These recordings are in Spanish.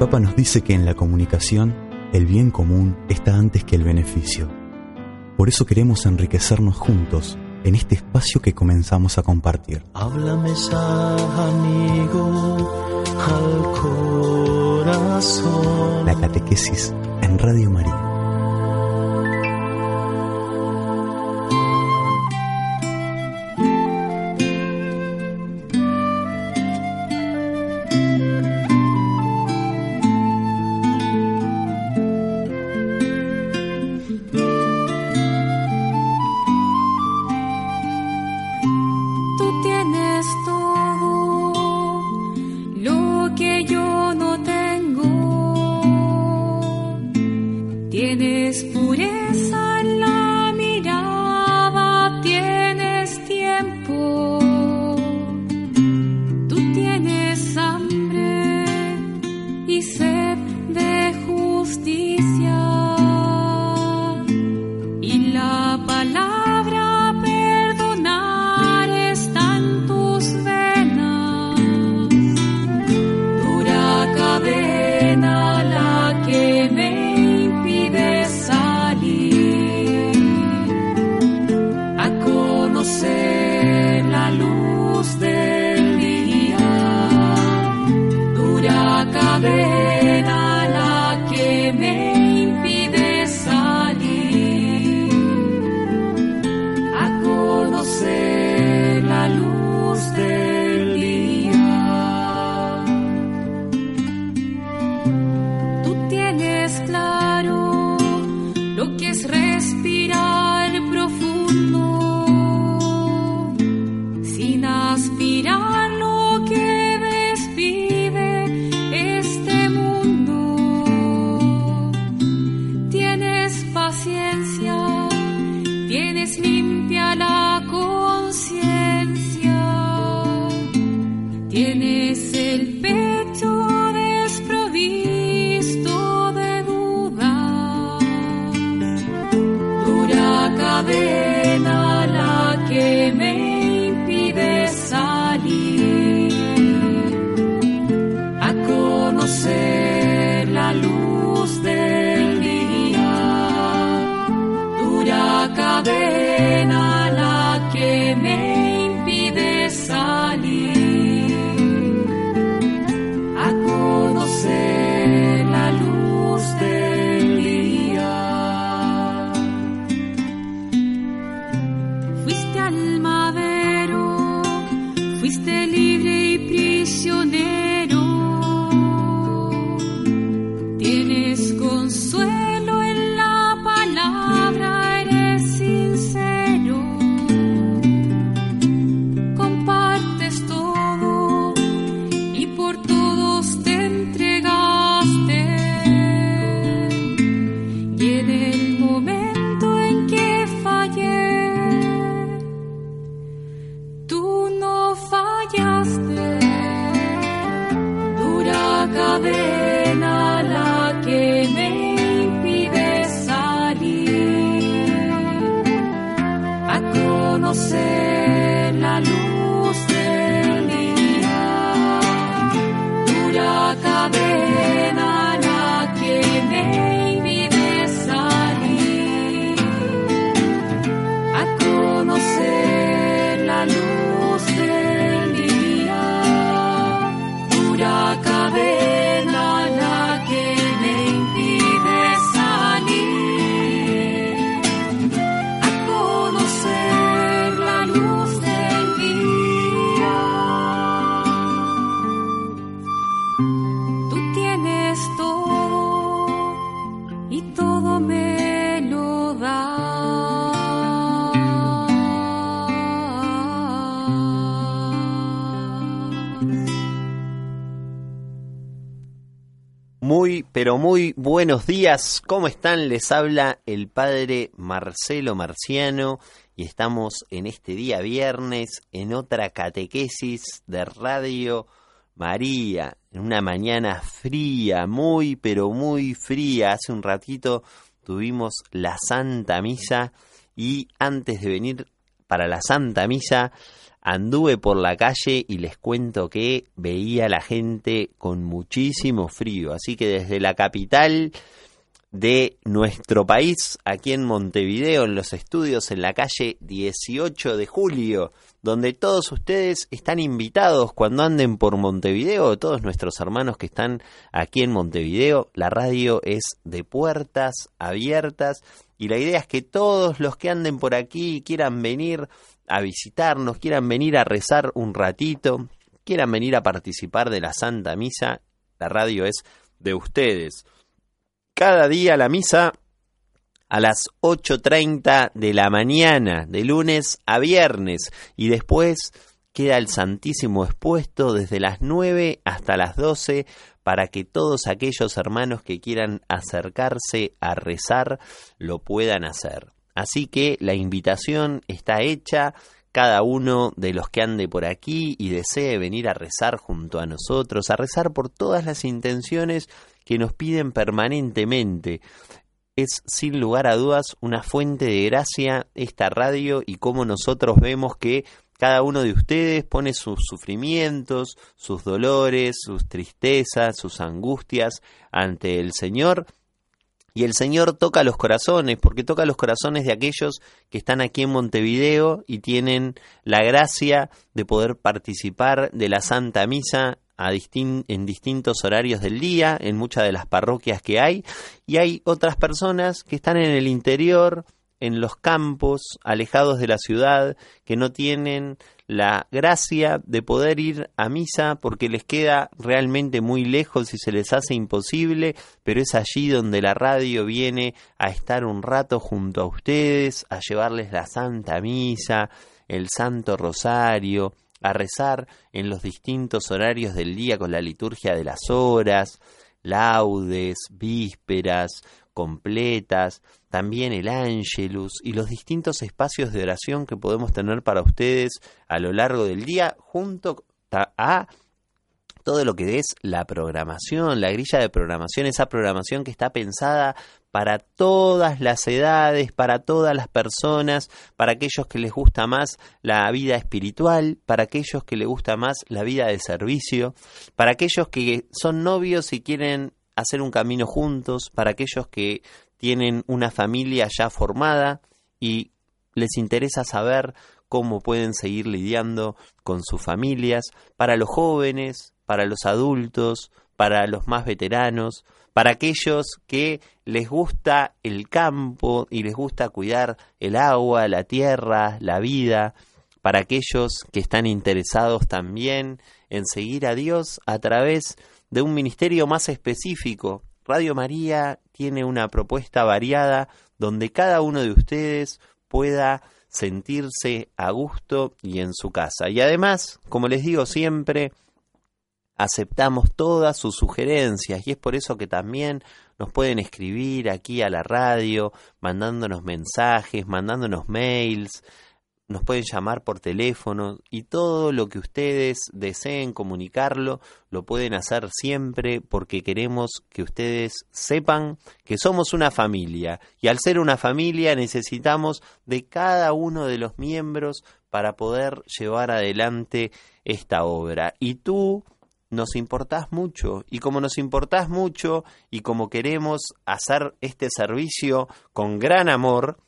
Papa nos dice que en la comunicación el bien común está antes que el beneficio. Por eso queremos enriquecernos juntos en este espacio que comenzamos a compartir. Háblame, amigo, al corazón. La catequesis en Radio María. Pero muy buenos días. ¿Cómo están? Les habla el padre Marcelo Marciano y estamos en este día viernes en otra catequesis de Radio María, en una mañana fría, muy, pero muy fría. Hace un ratito tuvimos la Santa Misa y antes de venir para la Santa Misa anduve por la calle y les cuento que veía a la gente con muchísimo frío. Así que desde la capital de nuestro país, aquí en Montevideo, en los estudios, en la calle 18 de julio, donde todos ustedes están invitados cuando anden por Montevideo, todos nuestros hermanos que están aquí en Montevideo, la radio es de puertas abiertas y la idea es que todos los que anden por aquí quieran venir a visitarnos, quieran venir a rezar un ratito, quieran venir a participar de la Santa Misa, la radio es de ustedes. Cada día la misa a las 8.30 de la mañana, de lunes a viernes, y después queda el Santísimo expuesto desde las 9 hasta las 12 para que todos aquellos hermanos que quieran acercarse a rezar lo puedan hacer. Así que la invitación está hecha. Cada uno de los que ande por aquí y desee venir a rezar junto a nosotros, a rezar por todas las intenciones que nos piden permanentemente. Es sin lugar a dudas una fuente de gracia esta radio y cómo nosotros vemos que cada uno de ustedes pone sus sufrimientos, sus dolores, sus tristezas, sus angustias ante el Señor y el Señor toca los corazones, porque toca los corazones de aquellos que están aquí en Montevideo y tienen la gracia de poder participar de la Santa Misa a en distintos horarios del día, en muchas de las parroquias que hay. Y hay otras personas que están en el interior, en los campos, alejados de la ciudad, que no tienen la gracia de poder ir a misa porque les queda realmente muy lejos y se les hace imposible, pero es allí donde la radio viene a estar un rato junto a ustedes, a llevarles la Santa Misa, el Santo Rosario, a rezar en los distintos horarios del día con la liturgia de las horas, laudes, vísperas, completas, también el Angelus y los distintos espacios de oración que podemos tener para ustedes a lo largo del día, junto a todo lo que es la programación, la grilla de programación, esa programación que está pensada para todas las edades, para todas las personas, para aquellos que les gusta más la vida espiritual, para aquellos que les gusta más la vida de servicio, para aquellos que son novios y quieren hacer un camino juntos, para aquellos que tienen una familia ya formada y les interesa saber cómo pueden seguir lidiando con sus familias, para los jóvenes, para los adultos, para los más veteranos, para aquellos que les gusta el campo y les gusta cuidar el agua, la tierra, la vida, para aquellos que están interesados también en seguir a Dios a través de un ministerio más específico. Radio María tiene una propuesta variada donde cada uno de ustedes pueda sentirse a gusto y en su casa. Y además, como les digo siempre, aceptamos todas sus sugerencias y es por eso que también nos pueden escribir aquí a la radio, mandándonos mensajes, mandándonos mails, nos pueden llamar por teléfono y todo lo que ustedes deseen comunicarlo lo pueden hacer siempre porque queremos que ustedes sepan que somos una familia y al ser una familia necesitamos de cada uno de los miembros para poder llevar adelante esta obra. Y tú nos importás mucho y como nos importás mucho y como queremos hacer este servicio con gran amor,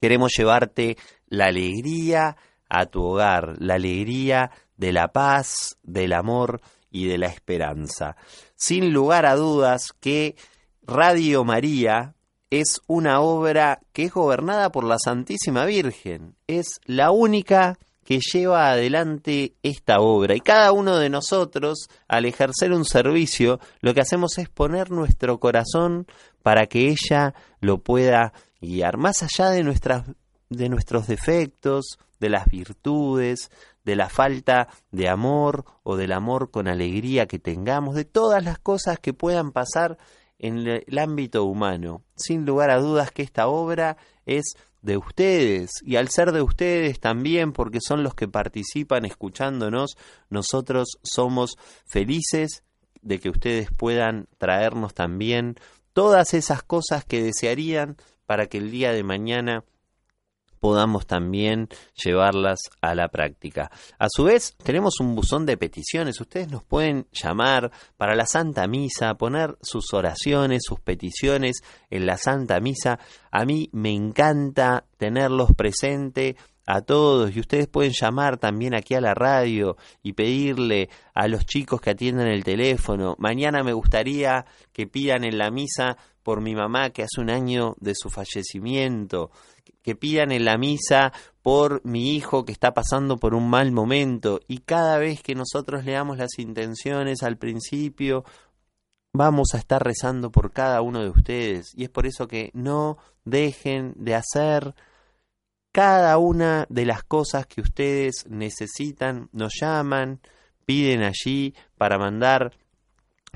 Queremos llevarte la alegría a tu hogar, la alegría de la paz, del amor y de la esperanza. Sin lugar a dudas que Radio María es una obra que es gobernada por la Santísima Virgen. Es la única que lleva adelante esta obra. Y cada uno de nosotros, al ejercer un servicio, lo que hacemos es poner nuestro corazón para que ella lo pueda guiar, más allá de, nuestras, de nuestros defectos, de las virtudes, de la falta de amor o del amor con alegría que tengamos, de todas las cosas que puedan pasar en el ámbito humano. Sin lugar a dudas que esta obra es de ustedes y al ser de ustedes también porque son los que participan escuchándonos, nosotros somos felices de que ustedes puedan traernos también todas esas cosas que desearían para que el día de mañana podamos también llevarlas a la práctica. A su vez, tenemos un buzón de peticiones. Ustedes nos pueden llamar para la Santa Misa, poner sus oraciones, sus peticiones en la Santa Misa. A mí me encanta tenerlos presente a todos y ustedes pueden llamar también aquí a la radio y pedirle a los chicos que atiendan el teléfono. Mañana me gustaría que pidan en la misa por mi mamá que hace un año de su fallecimiento que pidan en la misa por mi hijo que está pasando por un mal momento y cada vez que nosotros leamos las intenciones al principio vamos a estar rezando por cada uno de ustedes. Y es por eso que no dejen de hacer cada una de las cosas que ustedes necesitan, nos llaman, piden allí para mandar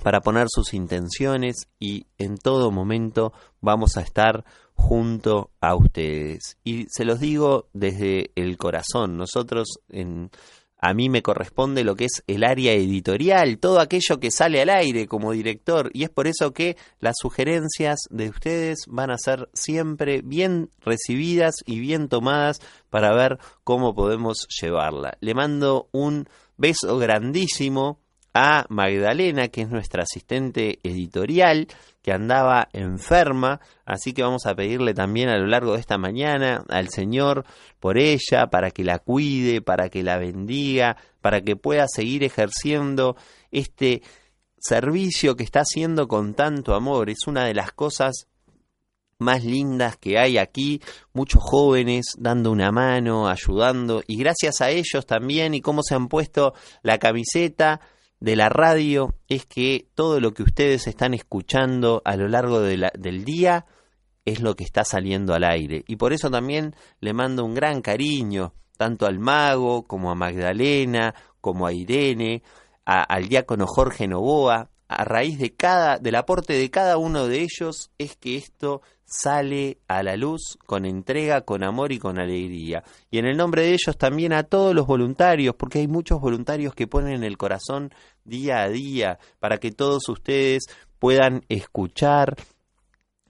para poner sus intenciones y en todo momento vamos a estar junto a ustedes. Y se los digo desde el corazón. Nosotros, en, a mí me corresponde lo que es el área editorial, todo aquello que sale al aire como director. Y es por eso que las sugerencias de ustedes van a ser siempre bien recibidas y bien tomadas para ver cómo podemos llevarla. Le mando un beso grandísimo a Magdalena, que es nuestra asistente editorial, que andaba enferma, así que vamos a pedirle también a lo largo de esta mañana al Señor por ella, para que la cuide, para que la bendiga, para que pueda seguir ejerciendo este servicio que está haciendo con tanto amor. Es una de las cosas más lindas que hay aquí, muchos jóvenes dando una mano, ayudando, y gracias a ellos también y cómo se han puesto la camiseta, de la radio es que todo lo que ustedes están escuchando a lo largo del día es lo que está saliendo al aire. Y por eso también le mando un gran cariño, tanto al mago como a Magdalena, como a Irene, al diácono Jorge Novoa. A raíz de cada, del aporte de cada uno de ellos es que esto sale a la luz con entrega, con amor y con alegría. Y en el nombre de ellos también a todos los voluntarios, porque hay muchos voluntarios que ponen el corazón día a día para que todos ustedes puedan escuchar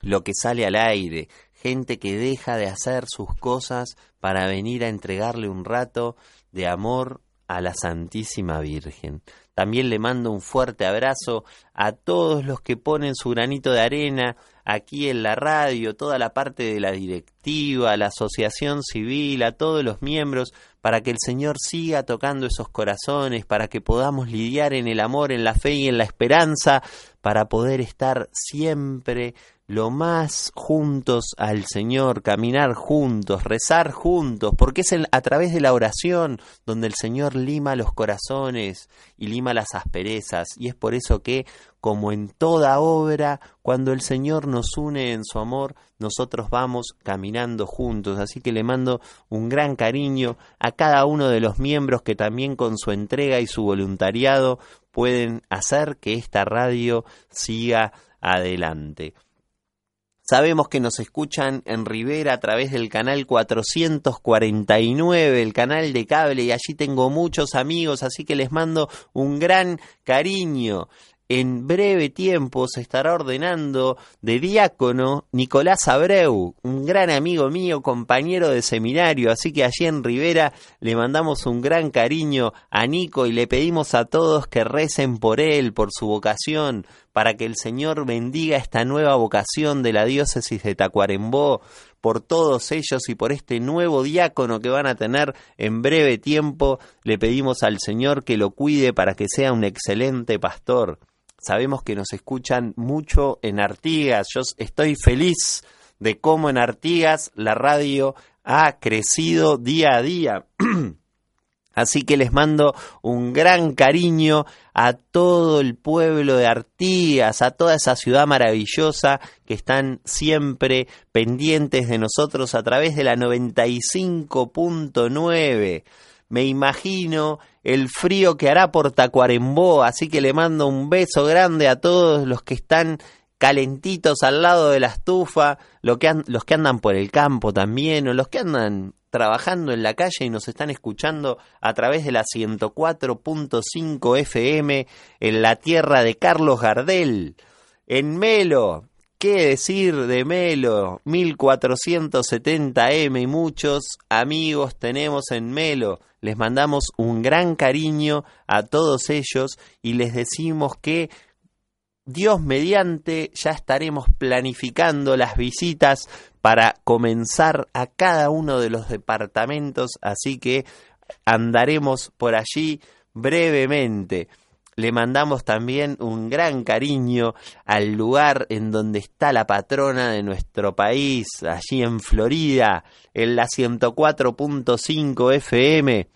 lo que sale al aire, gente que deja de hacer sus cosas para venir a entregarle un rato de amor a la Santísima Virgen. También le mando un fuerte abrazo a todos los que ponen su granito de arena aquí en la radio, toda la parte de la directiva, la asociación civil, a todos los miembros, para que el Señor siga tocando esos corazones, para que podamos lidiar en el amor, en la fe y en la esperanza, para poder estar siempre lo más juntos al Señor, caminar juntos, rezar juntos, porque es a través de la oración donde el Señor lima los corazones y lima las asperezas, y es por eso que, como en toda obra, cuando el Señor nos une en su amor, nosotros vamos caminando juntos, así que le mando un gran cariño a cada uno de los miembros que también con su entrega y su voluntariado pueden hacer que esta radio siga adelante. Sabemos que nos escuchan en Rivera a través del canal 449, el canal de cable, y allí tengo muchos amigos, así que les mando un gran cariño. En breve tiempo se estará ordenando de diácono Nicolás Abreu, un gran amigo mío, compañero de seminario, así que allí en Rivera le mandamos un gran cariño a Nico y le pedimos a todos que recen por él, por su vocación, para que el Señor bendiga esta nueva vocación de la diócesis de Tacuarembó, por todos ellos y por este nuevo diácono que van a tener en breve tiempo, le pedimos al Señor que lo cuide para que sea un excelente pastor. Sabemos que nos escuchan mucho en Artigas. Yo estoy feliz de cómo en Artigas la radio ha crecido día a día. Así que les mando un gran cariño a todo el pueblo de Artigas, a toda esa ciudad maravillosa que están siempre pendientes de nosotros a través de la 95.9. Me imagino el frío que hará por Tacuarembó, así que le mando un beso grande a todos los que están calentitos al lado de la estufa, los que, los que andan por el campo también, o los que andan trabajando en la calle y nos están escuchando a través de la 104.5 FM en la tierra de Carlos Gardel. En Melo, ¿qué decir de Melo? 1470M y muchos amigos tenemos en Melo. Les mandamos un gran cariño a todos ellos y les decimos que Dios mediante ya estaremos planificando las visitas para comenzar a cada uno de los departamentos, así que andaremos por allí brevemente. Le mandamos también un gran cariño al lugar en donde está la patrona de nuestro país, allí en Florida, en la 104.5 FM.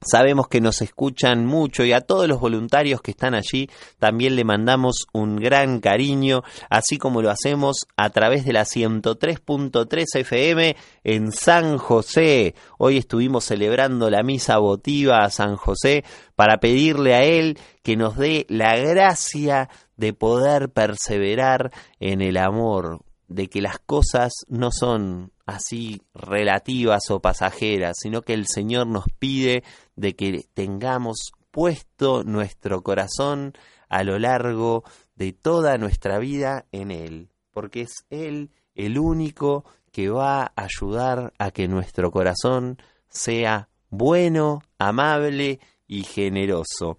Sabemos que nos escuchan mucho y a todos los voluntarios que están allí también le mandamos un gran cariño, así como lo hacemos a través de la 103.3 FM en San José. Hoy estuvimos celebrando la misa votiva a San José para pedirle a él que nos dé la gracia de poder perseverar en el amor, de que las cosas no son así relativas o pasajeras, sino que el Señor nos pide de que tengamos puesto nuestro corazón a lo largo de toda nuestra vida en Él, porque es Él el único que va a ayudar a que nuestro corazón sea bueno, amable y generoso.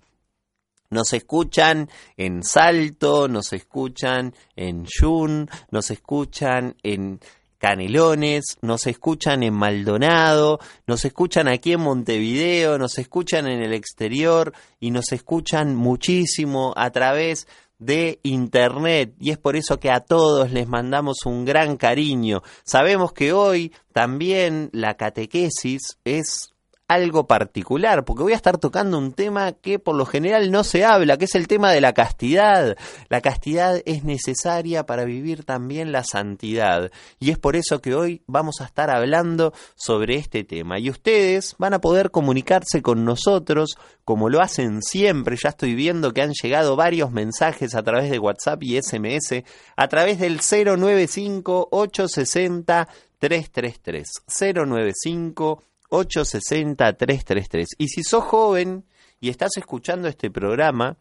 Nos escuchan en Salto, nos escuchan en Yun, nos escuchan en Canelones, nos escuchan en Maldonado, nos escuchan aquí en Montevideo, nos escuchan en el exterior y nos escuchan muchísimo a través de internet y es por eso que a todos les mandamos un gran cariño. Sabemos que hoy también la catequesis es algo particular, porque voy a estar tocando un tema que por lo general no se habla, que es el tema de la castidad. La castidad es necesaria para vivir también la santidad, y es por eso que hoy vamos a estar hablando sobre este tema. Y ustedes van a poder comunicarse con nosotros como lo hacen siempre. Ya estoy viendo que han llegado varios mensajes a través de WhatsApp y SMS, a través del 095 860 333 095 860-333. Y si sos joven y estás escuchando este programa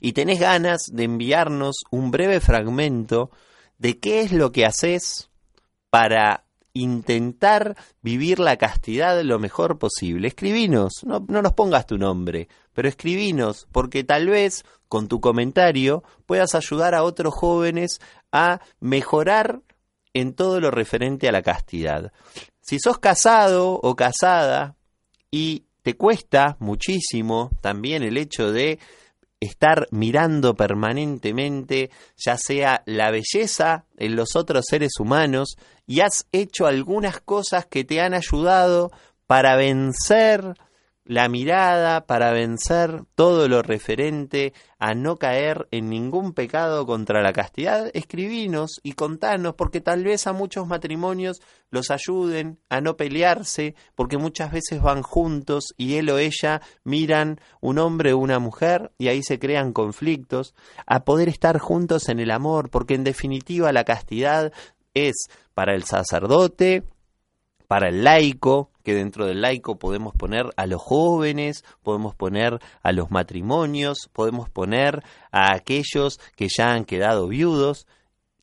y tenés ganas de enviarnos un breve fragmento de qué es lo que haces para intentar vivir la castidad lo mejor posible. Escribinos, no, no, nos pongas tu nombre, pero escribinos, porque tal vez con tu comentario puedas ayudar a otros jóvenes a mejorar en todo lo referente a la castidad. Si sos casado o casada y te cuesta muchísimo también el hecho de estar mirando permanentemente ya sea la belleza en los otros seres humanos y has hecho algunas cosas que te han ayudado para vencer la mirada para vencer todo lo referente a no caer en ningún pecado contra la castidad, escribinos y contanos, porque tal vez a muchos matrimonios los ayuden a no pelearse, porque muchas veces van juntos y él o ella miran un hombre o una mujer y ahí se crean conflictos, a poder estar juntos en el amor, porque en definitiva la castidad es para el sacerdote, para el laico, que dentro del laico podemos poner a los jóvenes, podemos poner a los matrimonios, podemos poner a aquellos que ya han quedado viudos.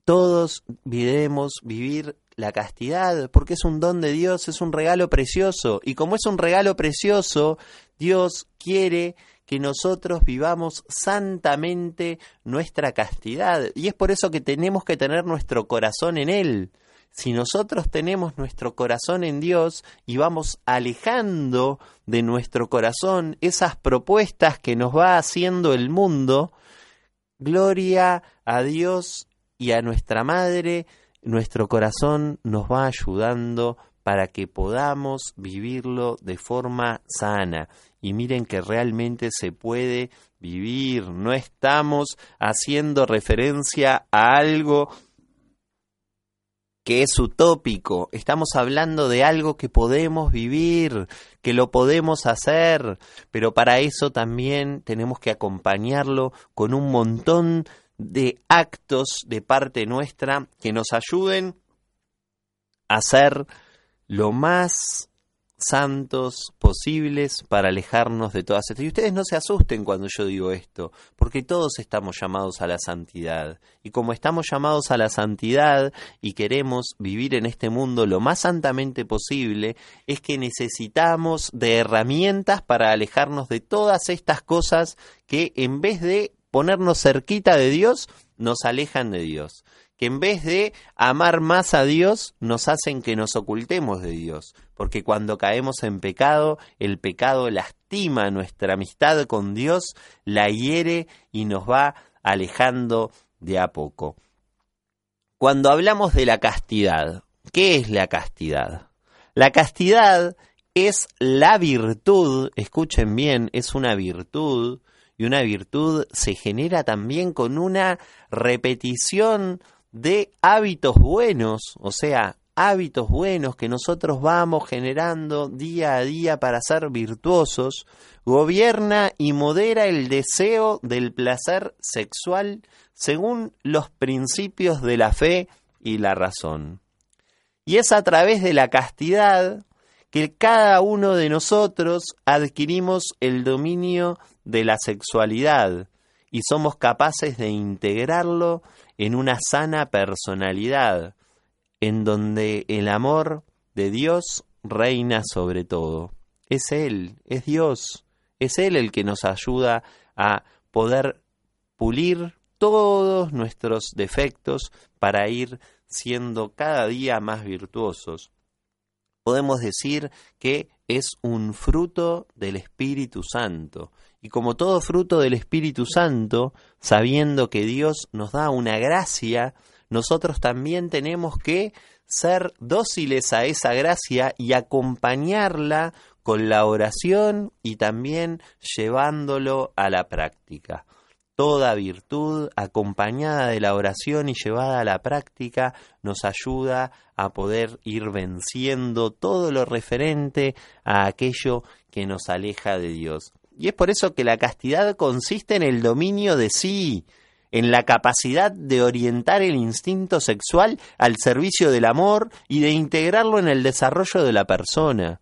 Todos debemos vivir la castidad, porque es un don de Dios, es un regalo precioso. Y como es un regalo precioso, Dios quiere que nosotros vivamos santamente nuestra castidad. Y es por eso que tenemos que tener nuestro corazón en Él si nosotros tenemos nuestro corazón en Dios y vamos alejando de nuestro corazón esas propuestas que nos va haciendo el mundo, gloria a Dios y a nuestra Madre, nuestro corazón nos va ayudando para que podamos vivirlo de forma sana. Y miren que realmente se puede vivir, no estamos haciendo referencia a algo que es utópico, estamos hablando de algo que podemos vivir, que lo podemos hacer, pero para eso también tenemos que acompañarlo con un montón de actos de parte nuestra que nos ayuden a ser lo más santos posibles para alejarnos de todas estas. Y ustedes no se asusten cuando yo digo esto, porque todos estamos llamados a la santidad. Y como estamos llamados a la santidad y queremos vivir en este mundo lo más santamente posible, es que necesitamos de herramientas para alejarnos de todas estas cosas que en vez de ponernos cerquita de Dios, nos alejan de Dios que en vez de amar más a Dios, nos hacen que nos ocultemos de Dios. Porque cuando caemos en pecado, el pecado lastima nuestra amistad con Dios, la hiere y nos va alejando de a poco. Cuando hablamos de la castidad, ¿qué es la castidad? La castidad es la virtud, escuchen bien, es una virtud, y una virtud se genera también con una repetición de hábitos buenos, o sea, hábitos buenos que nosotros vamos generando día a día para ser virtuosos, gobierna y modera el deseo del placer sexual según los principios de la fe y la razón. Y es a través de la castidad que cada uno de nosotros adquirimos el dominio de la sexualidad y somos capaces de integrarlo en una sana personalidad, en donde el amor de Dios reina sobre todo. Es Él, es Dios, es Él el que nos ayuda a poder pulir todos nuestros defectos para ir siendo cada día más virtuosos. Podemos decir que es un fruto del Espíritu Santo y como todo fruto del Espíritu Santo, sabiendo que Dios nos da una gracia, nosotros también tenemos que ser dóciles a esa gracia y acompañarla con la oración y también llevándolo a la práctica. Toda virtud acompañada de la oración y llevada a la práctica nos ayuda a poder ir venciendo todo lo referente a aquello que nos aleja de Dios. Y es por eso que la castidad consiste en el dominio de sí, en la capacidad de orientar el instinto sexual al servicio del amor y de integrarlo en el desarrollo de la persona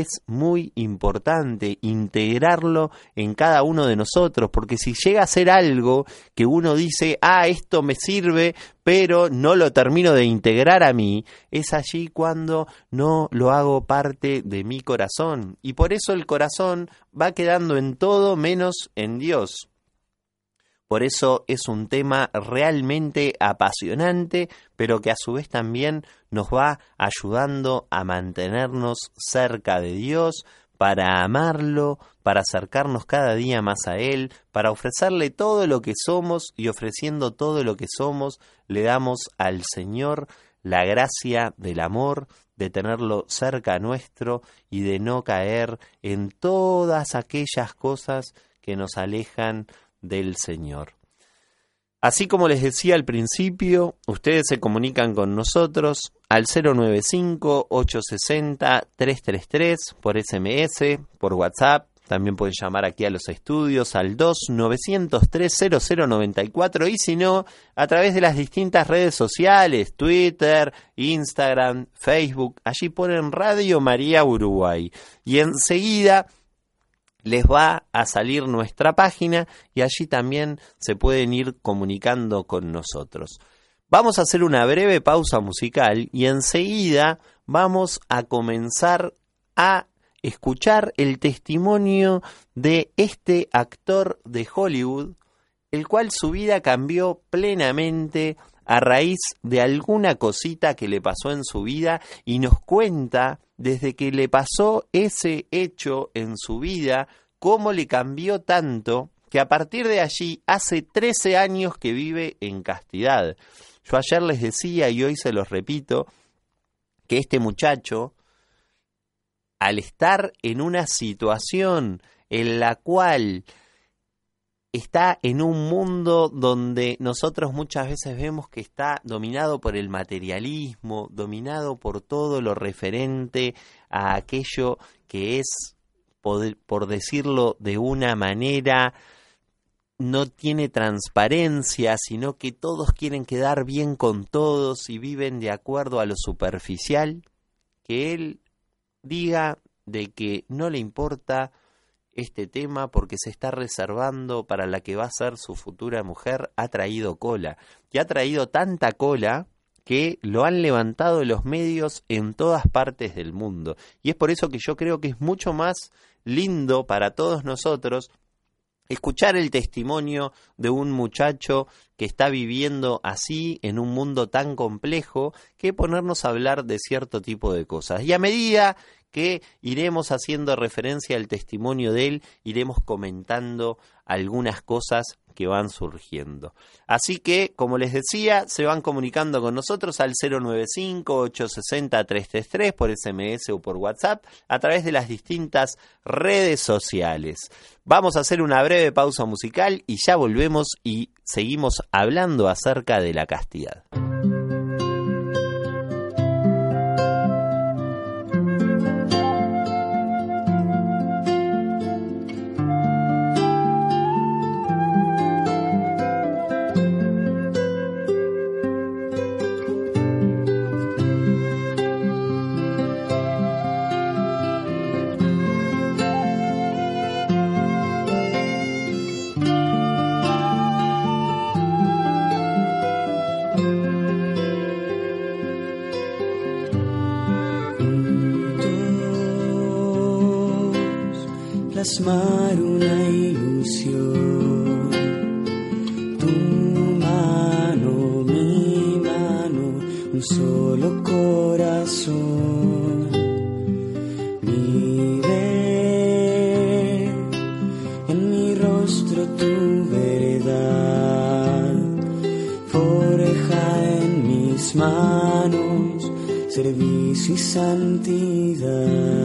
es muy importante integrarlo en cada uno de nosotros, porque si llega a ser algo que uno dice, ah, esto me sirve, pero no lo termino de integrar a mí, es allí cuando no lo hago parte de mi corazón. Y por eso el corazón va quedando en todo menos en Dios. Por eso es un tema realmente apasionante, pero que a su vez también nos va ayudando a mantenernos cerca de Dios, para amarlo, para acercarnos cada día más a Él, para ofrecerle todo lo que somos y ofreciendo todo lo que somos, le damos al Señor la gracia del amor, de tenerlo cerca nuestro y de no caer en todas aquellas cosas que nos alejan del Señor. Así como les decía al principio, ustedes se comunican con nosotros al 095-860-333 por SMS, por WhatsApp. También pueden llamar aquí a los estudios al 2-903-0094 y si no, a través de las distintas redes sociales, Twitter, Instagram, Facebook. Allí ponen Radio María Uruguay. Y enseguida les va a salir nuestra página y allí también se pueden ir comunicando con nosotros. Vamos a hacer una breve pausa musical y enseguida vamos a comenzar a escuchar el testimonio de este actor de Hollywood, el cual su vida cambió plenamente a raíz de alguna cosita que le pasó en su vida y nos cuenta desde que le pasó ese hecho en su vida, cómo le cambió tanto que a partir de allí hace 13 años que vive en castidad. Yo ayer les decía y hoy se los repito que este muchacho, al estar en una situación en la cual está en un mundo donde nosotros muchas veces vemos que está dominado por el materialismo, dominado por todo lo referente a aquello que es, por, decirlo de una manera, no tiene transparencia, sino que todos quieren quedar bien con todos y viven de acuerdo a lo superficial, que él diga de que no le importa este tema porque se está reservando para la que va a ser su futura mujer, ha traído cola. Y ha traído tanta cola que lo han levantado los medios en todas partes del mundo. Y es por eso que yo creo que es mucho más lindo para todos nosotros escuchar el testimonio de un muchacho que está viviendo así en un mundo tan complejo que ponernos a hablar de cierto tipo de cosas. Y a medida que iremos haciendo referencia al testimonio de él, iremos comentando algunas cosas que van surgiendo. Así que, como les decía, se van comunicando con nosotros al 095-860-333 por SMS o por WhatsApp a través de las distintas redes sociales. Vamos a hacer una breve pausa musical y ya volvemos y seguimos hablando acerca de la castidad. Una ilusión. Tu mano, mi mano, un solo corazón. Vive en mi rostro tu verdad, forja en mis manos servicio y santidad.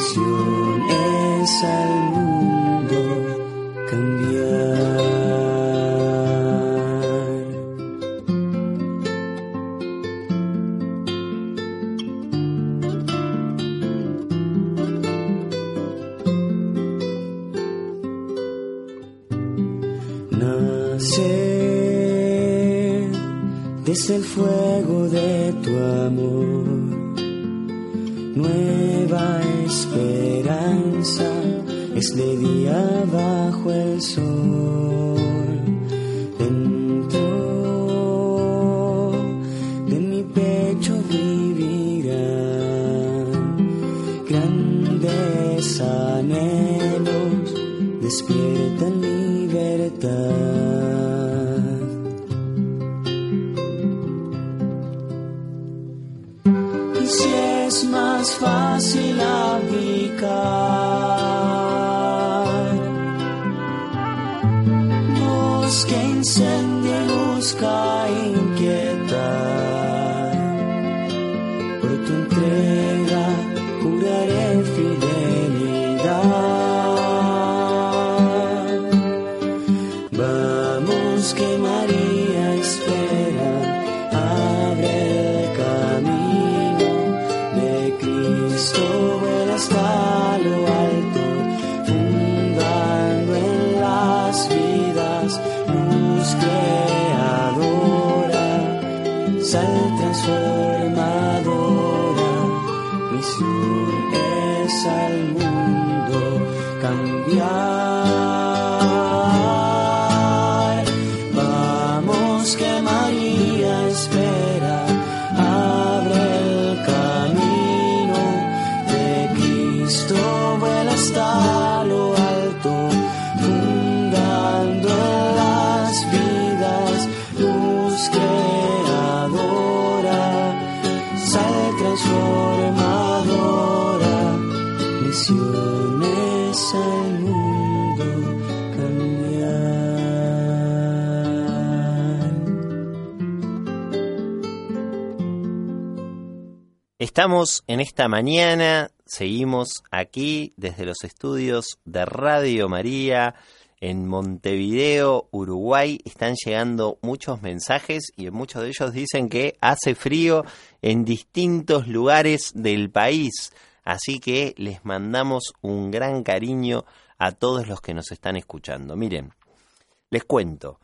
misión es al mundo cambiar. Nacer desde el fuego. It's Lady Estamos en esta mañana, seguimos aquí desde los estudios de Radio María en Montevideo, Uruguay. Están llegando muchos mensajes y muchos de ellos dicen que hace frío en distintos lugares del país. Así que les mandamos un gran cariño a todos los que nos están escuchando. Miren, les cuento.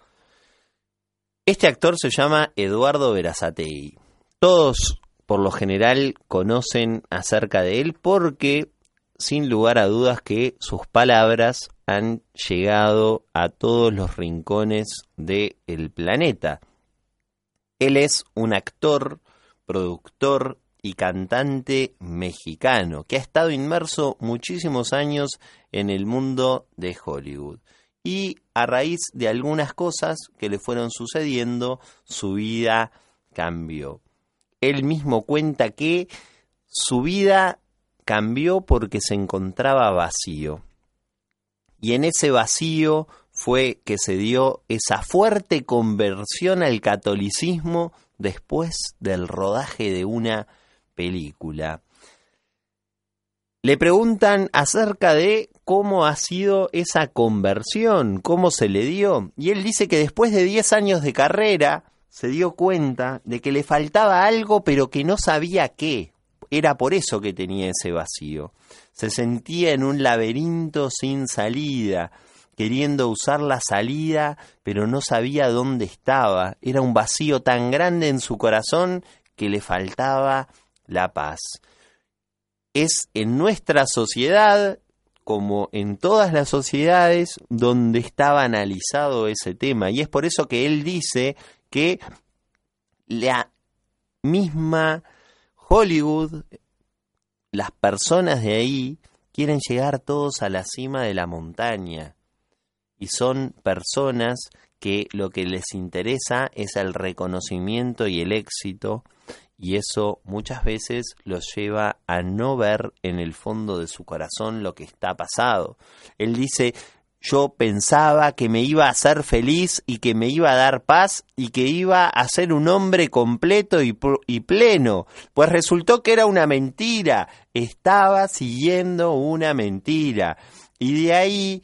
Este actor se llama Eduardo Verazategui. Todos por lo general conocen acerca de él porque sin lugar a dudas que sus palabras han llegado a todos los rincones del planeta. Él es un actor, productor y cantante mexicano que ha estado inmerso muchísimos años en el mundo de Hollywood. Y a raíz de algunas cosas que le fueron sucediendo, su vida cambió. Él mismo cuenta que su vida cambió porque se encontraba vacío. Y en ese vacío fue que se dio esa fuerte conversión al catolicismo después del rodaje de una película. Le preguntan acerca de cómo ha sido esa conversión, cómo se le dio, y él dice que después de 10 años de carrera se dio cuenta de que le faltaba algo pero que no sabía qué. Era por eso que tenía ese vacío. Se sentía en un laberinto sin salida, queriendo usar la salida, pero no sabía dónde estaba. Era un vacío tan grande en su corazón que le faltaba la paz. Es en nuestra sociedad, como en todas las sociedades, donde estaba analizado ese tema. Y es por eso que él dice que la misma Hollywood, las personas de ahí, quieren llegar todos a la cima de la montaña. Y son personas que lo que les interesa es el reconocimiento y el éxito, y eso muchas veces los lleva a no ver en el fondo de su corazón lo que está pasado. Él dice, yo pensaba que me iba a hacer feliz y que me iba a dar paz y que iba a ser un hombre completo y, y, pleno. Pues resultó que era una mentira. Estaba siguiendo una mentira. Y de ahí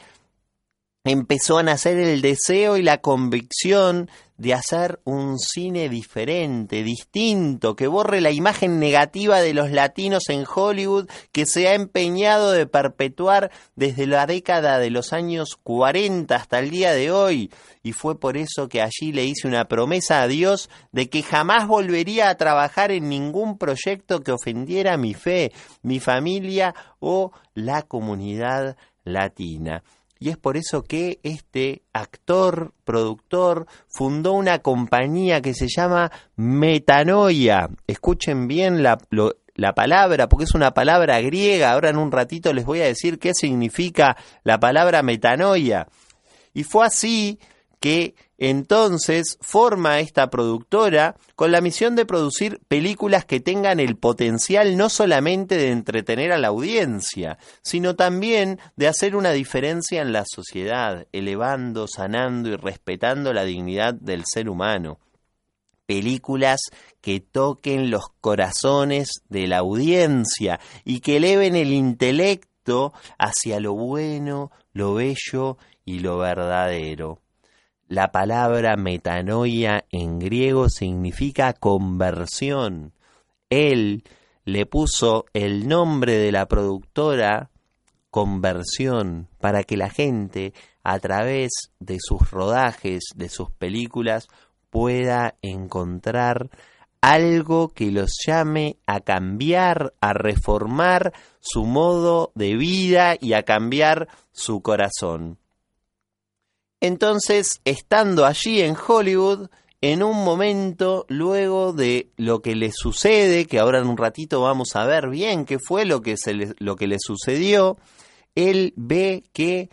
empezó a nacer el deseo y la convicción de hacer un cine diferente, distinto, que borre la imagen negativa de los latinos en Hollywood que se ha empeñado de perpetuar desde la década de los años 40 hasta el día de hoy. Y fue por eso que allí le hice una promesa a Dios de que jamás volvería a trabajar en ningún proyecto que ofendiera mi fe, mi familia o la comunidad latina. Y es por eso que este actor, productor, fundó una compañía que se llama Metanoia. Escuchen bien la, la palabra, porque es una palabra griega. Ahora en un ratito les voy a decir qué significa la palabra metanoia. Y fue así que entonces forma esta productora con la misión de producir películas que tengan el potencial no solamente de entretener a la audiencia, sino también de hacer una diferencia en la sociedad, elevando, sanando y respetando la dignidad del ser humano. Películas que toquen los corazones de la audiencia y que eleven el intelecto hacia lo bueno, lo bello y lo verdadero. La palabra metanoia en griego significa conversión. Él le puso el nombre de la productora conversión para que la gente a través de sus rodajes, de sus películas, pueda encontrar algo que los llame a cambiar, a reformar su modo de vida y a cambiar su corazón. Entonces, estando allí en Hollywood, en un momento, luego de lo que le sucede, que ahora en un ratito vamos a ver bien qué fue lo que, se le, lo que le sucedió, él ve que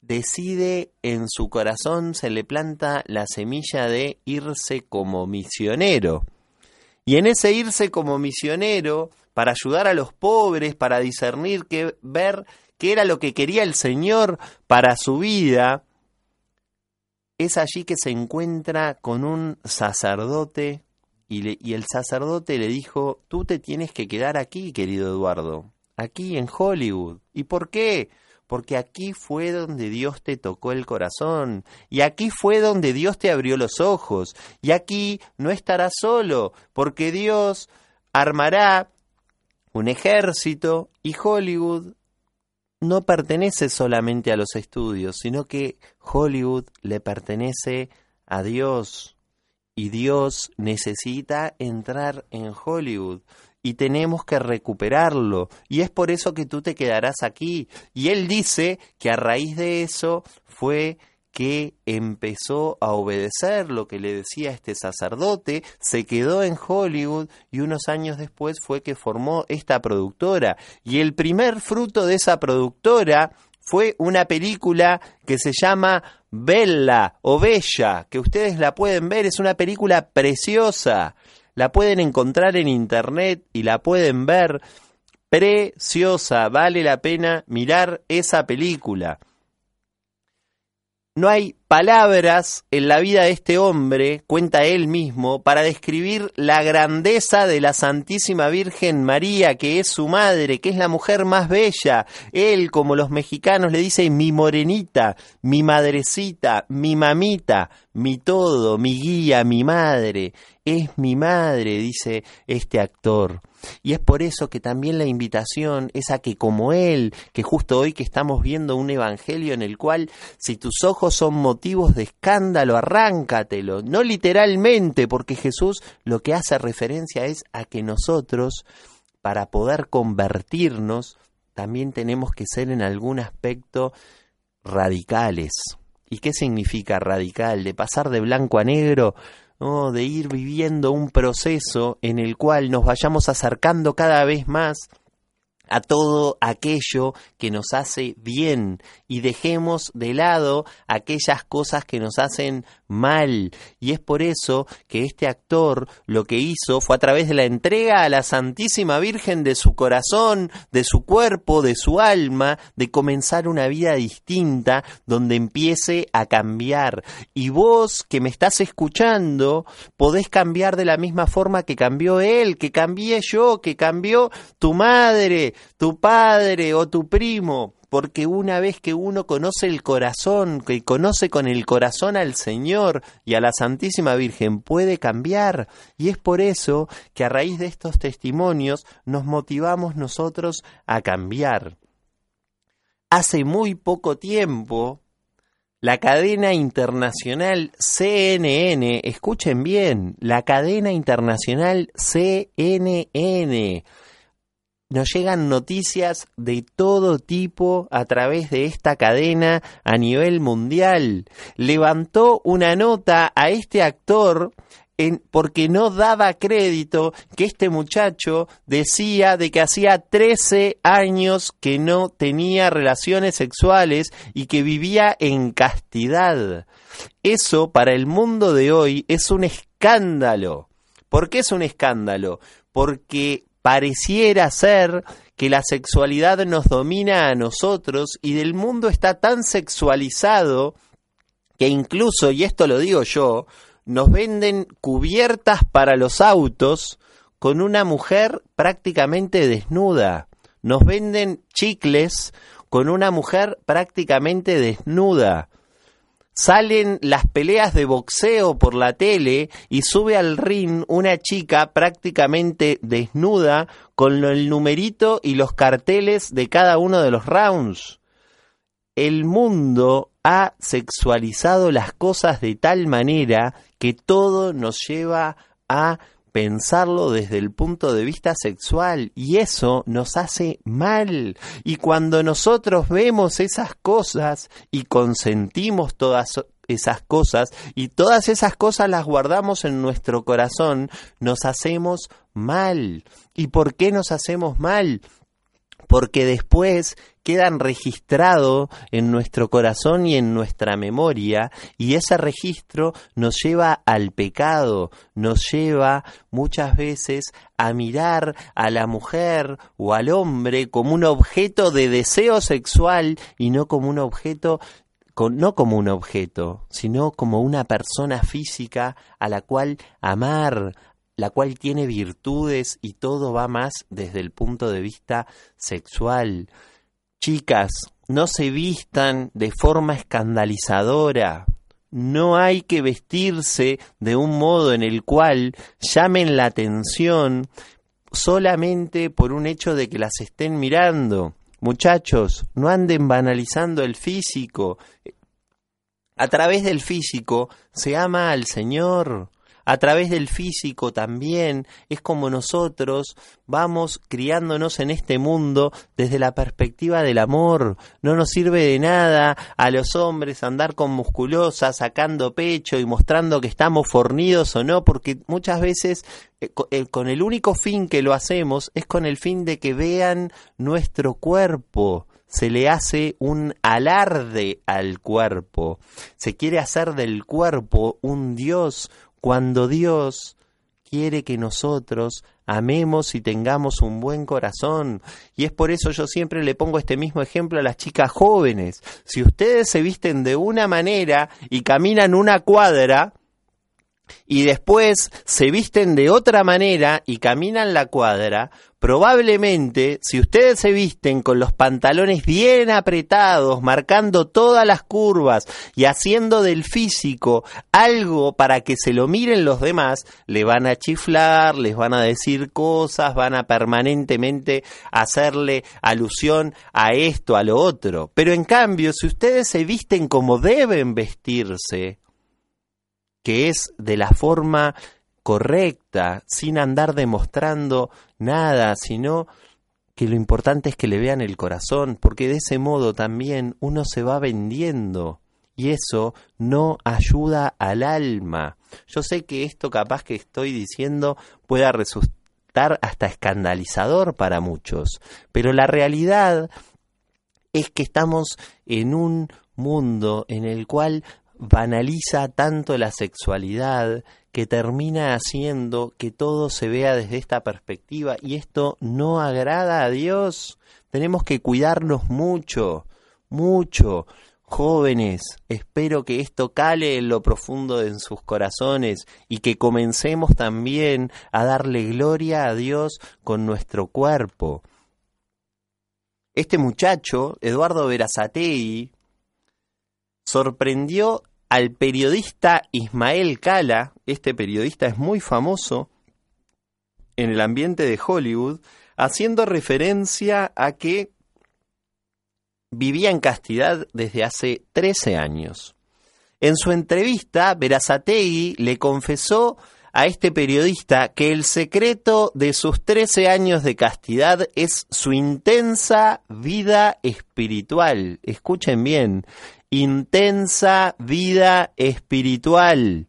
decide en su corazón, se le planta la semilla de irse como misionero. Y en ese irse como misionero, para ayudar a los pobres, para discernir, que, ver qué era lo que quería el Señor para su vida, es allí que se encuentra con un sacerdote y, el sacerdote le dijo, tú te tienes que quedar aquí, querido Eduardo, aquí en Hollywood. ¿Y por qué? Porque aquí fue donde Dios te tocó el corazón, y aquí fue donde Dios te abrió los ojos, y aquí no estarás solo, porque Dios armará un ejército y Hollywood no pertenece solamente a los estudios, sino que Hollywood le pertenece a Dios y Dios necesita entrar en Hollywood y tenemos que recuperarlo. Y es por eso que tú te quedarás aquí. Y él dice que a raíz de eso fue que empezó a obedecer lo que le decía este sacerdote, se quedó en Hollywood y unos años después fue que formó esta productora. Y el primer fruto de esa productora fue una película que se llama Bella o Bella, que ustedes la pueden ver, es una película preciosa. La pueden encontrar en internet y la pueden ver. Preciosa, vale la pena mirar esa película. No hay palabras en la vida de este hombre, cuenta él mismo, para describir la grandeza de la Santísima Virgen María, que es su madre, que es la mujer más bella. Él, como los mexicanos, le dice mi morenita, mi madrecita, mi mamita, mi todo, mi guía, mi madre. Es mi madre, dice este actor. Y es por eso que también la invitación es a que como Él, que justo hoy que estamos viendo un evangelio en el cual si tus ojos son motivos de escándalo, arráncatelo, no literalmente, porque Jesús lo que hace referencia es a que nosotros, para poder convertirnos, también tenemos que ser en algún aspecto radicales. ¿Y qué significa radical? De pasar de blanco a negro de ir viviendo un proceso en el cual nos vayamos acercando cada vez más a todo aquello que nos hace bien y dejemos de lado aquellas cosas que nos hacen mal. Y es por eso que este actor lo que hizo fue a través de la entrega a la Santísima Virgen de su corazón, de su cuerpo, de su alma, de comenzar una vida distinta donde empiece a cambiar. Y vos que me estás escuchando, podés cambiar de la misma forma que cambió él, que cambié yo, que cambió tu madre, tu padre o tu primo, porque una vez que uno conoce el corazón, que conoce con el corazón al Señor y a la Santísima Virgen, puede cambiar. Y es por eso que a raíz de estos testimonios nos motivamos nosotros a cambiar. Hace muy poco tiempo, la cadena internacional CNN, escuchen bien, la cadena internacional CNN, nos llegan noticias de todo tipo a través de esta cadena a nivel mundial. Levantó una nota a este actor en, porque no daba crédito que este muchacho decía de que hacía 13 años que no tenía relaciones sexuales y que vivía en castidad. Eso para el mundo de hoy es un escándalo. ¿Por qué es un escándalo? Porque pareciera ser que la sexualidad nos domina a nosotros y del mundo está tan sexualizado que incluso, y esto lo digo yo, nos venden cubiertas para los autos con una mujer prácticamente desnuda. Nos venden chicles con una mujer prácticamente desnuda. Salen las peleas de boxeo por la tele y sube al ring una chica prácticamente desnuda con el numerito y los carteles de cada uno de los rounds. El mundo ha sexualizado las cosas de tal manera que todo nos lleva a pensarlo desde el punto de vista sexual y eso nos hace mal. Y cuando nosotros vemos esas cosas y consentimos todas esas cosas y todas esas cosas las guardamos en nuestro corazón, nos hacemos mal. ¿Y por qué nos hacemos mal? Porque después quedan registrados en nuestro corazón y en nuestra memoria y ese registro nos lleva al pecado, nos lleva muchas veces a mirar a la mujer o al hombre como un objeto de deseo sexual y no como un objeto no como un objeto, sino como una persona física a la cual amar, la cual tiene virtudes y todo va más desde el punto de vista sexual. Chicas, no se vistan de forma escandalizadora. No hay que vestirse de un modo en el cual llamen la atención solamente por un hecho de que las estén mirando. Muchachos, no anden banalizando el físico. A través del físico se ama al Señor a través del físico también, es como nosotros vamos criándonos en este mundo desde la perspectiva del amor. No nos sirve de nada a los hombres andar con musculosas, sacando pecho y mostrando que estamos fornidos o no, porque muchas veces eh, eh, con el único fin que lo hacemos es con el fin de que vean nuestro cuerpo se le hace un alarde al cuerpo, se quiere hacer del cuerpo un dios, cuando Dios quiere que nosotros amemos y tengamos un buen corazón. Y es por eso yo siempre le pongo este mismo ejemplo a las chicas jóvenes. Si ustedes se visten de una manera y caminan una cuadra, y después se visten de otra manera y caminan la cuadra, probablemente si ustedes se visten con los pantalones bien apretados, marcando todas las curvas y haciendo del físico algo para que se lo miren los demás, le van a chiflar, les van a decir cosas, van a permanentemente hacerle alusión a esto, a lo otro. Pero en cambio, si ustedes se visten como deben vestirse, que es de la forma correcta, sin andar demostrando nada, sino que lo importante es que le vean el corazón, porque de ese modo también uno se va vendiendo y eso no ayuda al alma. Yo sé que esto capaz que estoy diciendo pueda resultar hasta escandalizador para muchos, pero la realidad es que estamos en un mundo en el cual banaliza tanto la sexualidad que termina haciendo que todo se vea desde esta perspectiva y esto no agrada a Dios. Tenemos que cuidarnos mucho, mucho. Jóvenes, espero que esto cale en lo profundo de sus corazones y que comencemos también a darle gloria a Dios con nuestro cuerpo. Este muchacho, Eduardo Verazategui, sorprendió al periodista Ismael Cala, este periodista es muy famoso en el ambiente de Hollywood, haciendo referencia a que vivía en castidad desde hace 13 años. En su entrevista, Verazategui le confesó a este periodista que el secreto de sus 13 años de castidad es su intensa vida espiritual. Escuchen bien, intensa vida espiritual.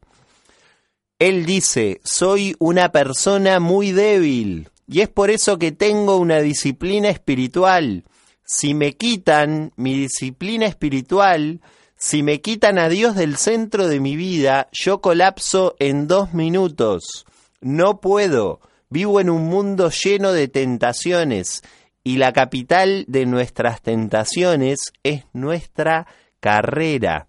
Él dice, soy una persona muy débil y es por eso que tengo una disciplina espiritual. Si me quitan mi disciplina espiritual, si me quitan a Dios del centro de mi vida, yo colapso en dos minutos. No puedo. Vivo en un mundo lleno de tentaciones y la capital de nuestras tentaciones es nuestra carrera.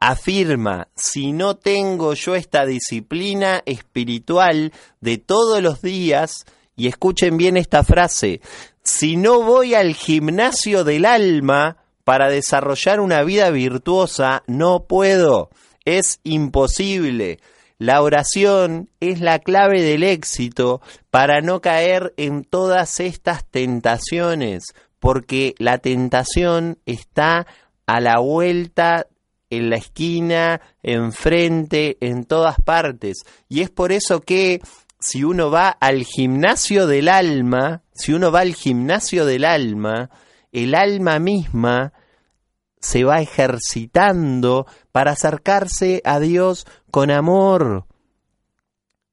Afirma, si no tengo yo esta disciplina espiritual de todos los días, y escuchen bien esta frase, si no voy al gimnasio del alma, para desarrollar una vida virtuosa no puedo, es imposible. La oración es la clave del éxito para no caer en todas estas tentaciones, porque la tentación está a la vuelta, en la esquina, enfrente, en todas partes. Y es por eso que si uno va al gimnasio del alma, si uno va al gimnasio del alma, el alma misma se va ejercitando para acercarse a Dios con amor.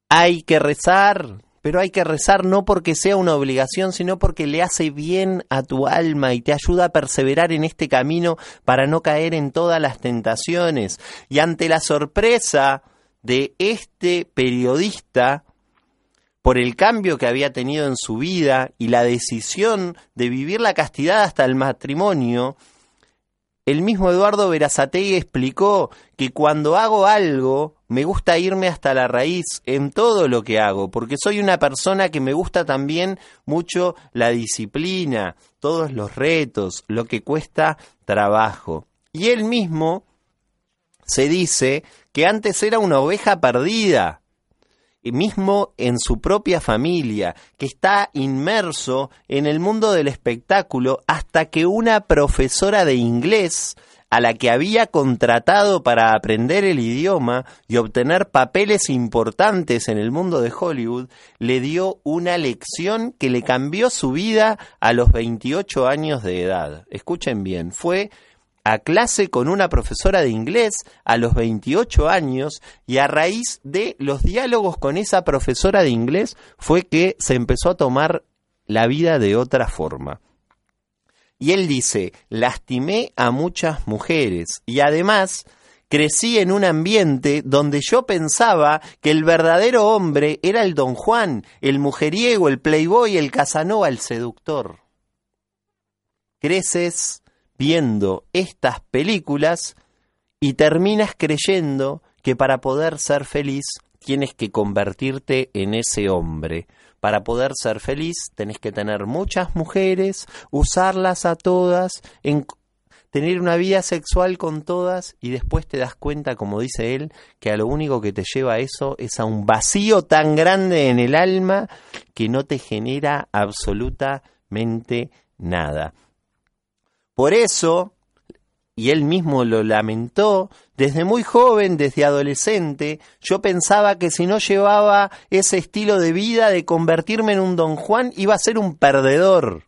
Hay que rezar, pero hay que rezar no porque sea una obligación, sino porque le hace bien a tu alma y te ayuda a perseverar en este camino para no caer en todas las tentaciones. Y ante la sorpresa de este periodista, por el cambio que había tenido en su vida y la decisión de vivir la castidad hasta el matrimonio, el mismo Eduardo Verazategui explicó que cuando hago algo me gusta irme hasta la raíz en todo lo que hago, porque soy una persona que me gusta también mucho la disciplina, todos los retos, lo que cuesta trabajo. Y él mismo se dice que antes era una oveja perdida, mismo en su propia familia, que está inmerso en el mundo del espectáculo hasta que una profesora de inglés a la que había contratado para aprender el idioma y obtener papeles importantes en el mundo de Hollywood, le dio una lección que le cambió su vida a los 28 años de edad. Escuchen bien, fue a clase con una profesora de inglés a los 28 años y a raíz de los diálogos con esa profesora de inglés fue que se empezó a tomar la vida de otra forma. Y él dice, lastimé a muchas mujeres y además crecí en un ambiente donde yo pensaba que el verdadero hombre era el don Juan, el mujeriego, el playboy, el casanova, el seductor. Creces viendo estas películas y terminas creyendo que para poder ser feliz tienes que convertirte en ese hombre. Para poder ser feliz tenés que tener muchas mujeres, usarlas a todas, tener una vida sexual con todas y después te das cuenta, como dice él, que a lo único que te lleva a eso es a un vacío tan grande en el alma que no te genera absolutamente nada. Por eso, y él mismo lo lamentó, desde muy joven, desde adolescente, yo pensaba que si no llevaba ese estilo de vida de convertirme en un don Juan, iba a ser un perdedor.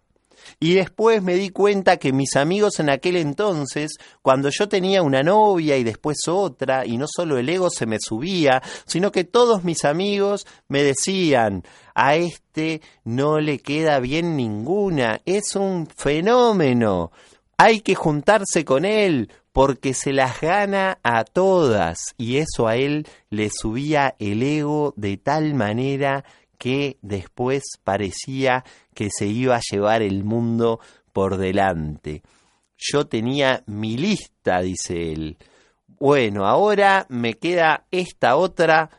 Y después me di cuenta que mis amigos en aquel entonces, cuando yo tenía una novia y después otra, y no solo el ego se me subía, sino que todos mis amigos me decían, a este no le queda bien ninguna, es un fenómeno hay que juntarse con él porque se las gana a todas y eso a él le subía el ego de tal manera que después parecía que se iba a llevar el mundo por delante. Yo tenía mi lista, dice él. Bueno, ahora me queda esta otra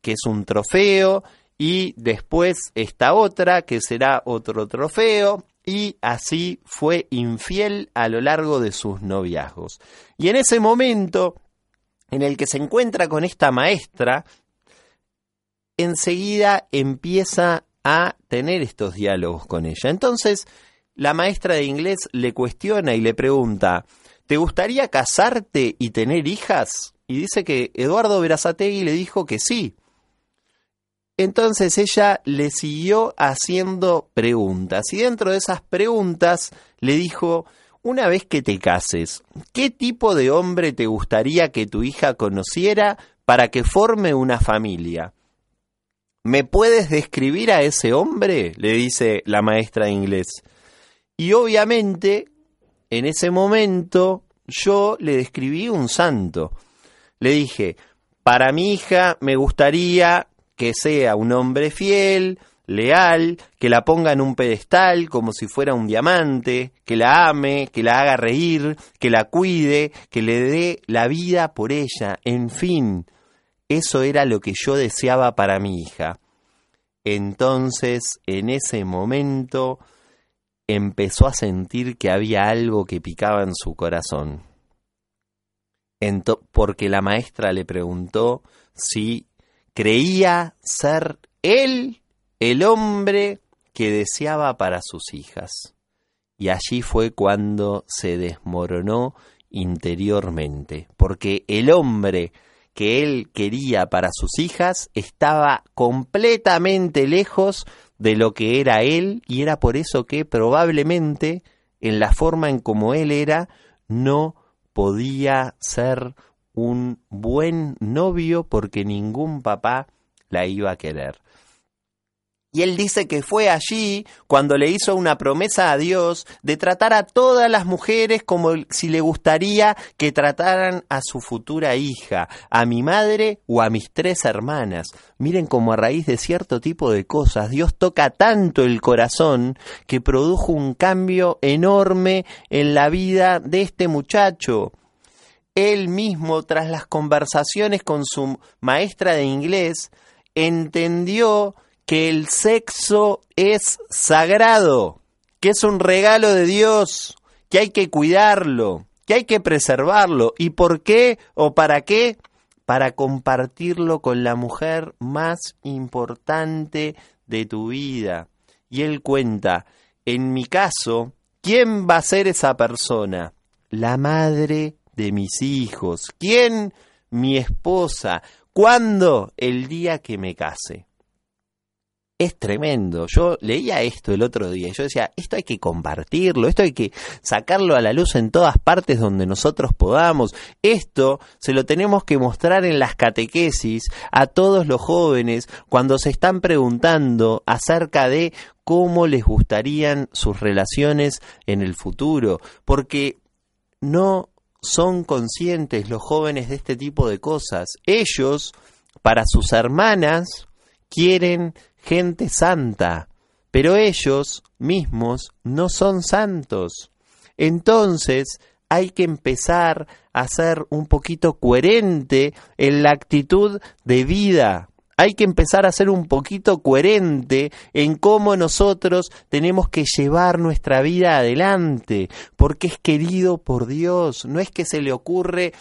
que es un trofeo y después esta otra que será otro trofeo y así fue infiel a lo largo de sus noviazgos. Y en ese momento en el que se encuentra con esta maestra, enseguida empieza a tener estos diálogos con ella. Entonces, la maestra de inglés le cuestiona y le pregunta, ¿te gustaría casarte y tener hijas? Y dice que Eduardo Verazategui le dijo que sí. Entonces ella le siguió haciendo preguntas y dentro de esas preguntas le dijo, una vez que te cases, ¿qué tipo de hombre te gustaría que tu hija conociera para que forme una familia. ¿Me puedes describir a ese hombre? le dice la maestra de inglés. Y obviamente, en ese momento, yo le describí un santo. Le dije, para mi hija me gustaría que sea un hombre fiel, leal, que la ponga en un pedestal como si fuera un diamante, que la ame, que la haga reír, que la cuide, que le dé la vida por ella, en fin. Eso era lo que yo deseaba para mi hija. Entonces, en ese momento, empezó a sentir que había algo que picaba en su corazón. porque la maestra le preguntó si creía ser él el hombre que deseaba para sus hijas. Y allí fue cuando se desmoronó interiormente, porque el hombre que él quería para sus hijas estaba completamente lejos de lo que era él y era por eso que probablemente en la forma en como él era no podía ser un buen novio porque ningún papá la iba a querer. Y él dice que fue allí cuando le hizo una promesa a Dios de tratar a todas las mujeres como si le gustaría que trataran a su futura hija, a mi madre o a mis tres hermanas. Miren cómo a raíz de cierto tipo de cosas Dios toca tanto el corazón que produjo un cambio enorme en la vida de este muchacho. Él mismo, tras las conversaciones con su maestra de inglés, entendió que el sexo es sagrado, que es un regalo de Dios, que hay que cuidarlo, que hay que preservarlo. ¿Y por qué o para qué? Para compartirlo con la mujer más importante de tu vida. Y él cuenta, en mi caso, ¿quién va a ser esa persona? La madre de mis hijos. ¿Quién? Mi esposa. ¿Cuándo? El día que me case es tremendo. Yo leía esto el otro día yo decía, esto hay que compartirlo, esto hay que sacarlo a la luz en todas partes donde nosotros podamos. Esto se lo tenemos que mostrar en las catequesis a todos los jóvenes cuando se están preguntando acerca de cómo les gustarían sus relaciones en el futuro, porque no son conscientes los jóvenes de este tipo de cosas. Ellos, para sus hermanas, quieren gente santa, pero ellos mismos no son santos. Entonces hay que empezar a ser un poquito coherente en la actitud de vida. Hay que empezar a ser un poquito coherente en cómo nosotros tenemos que llevar nuestra vida adelante, porque es querido por Dios, no es que se le ocurre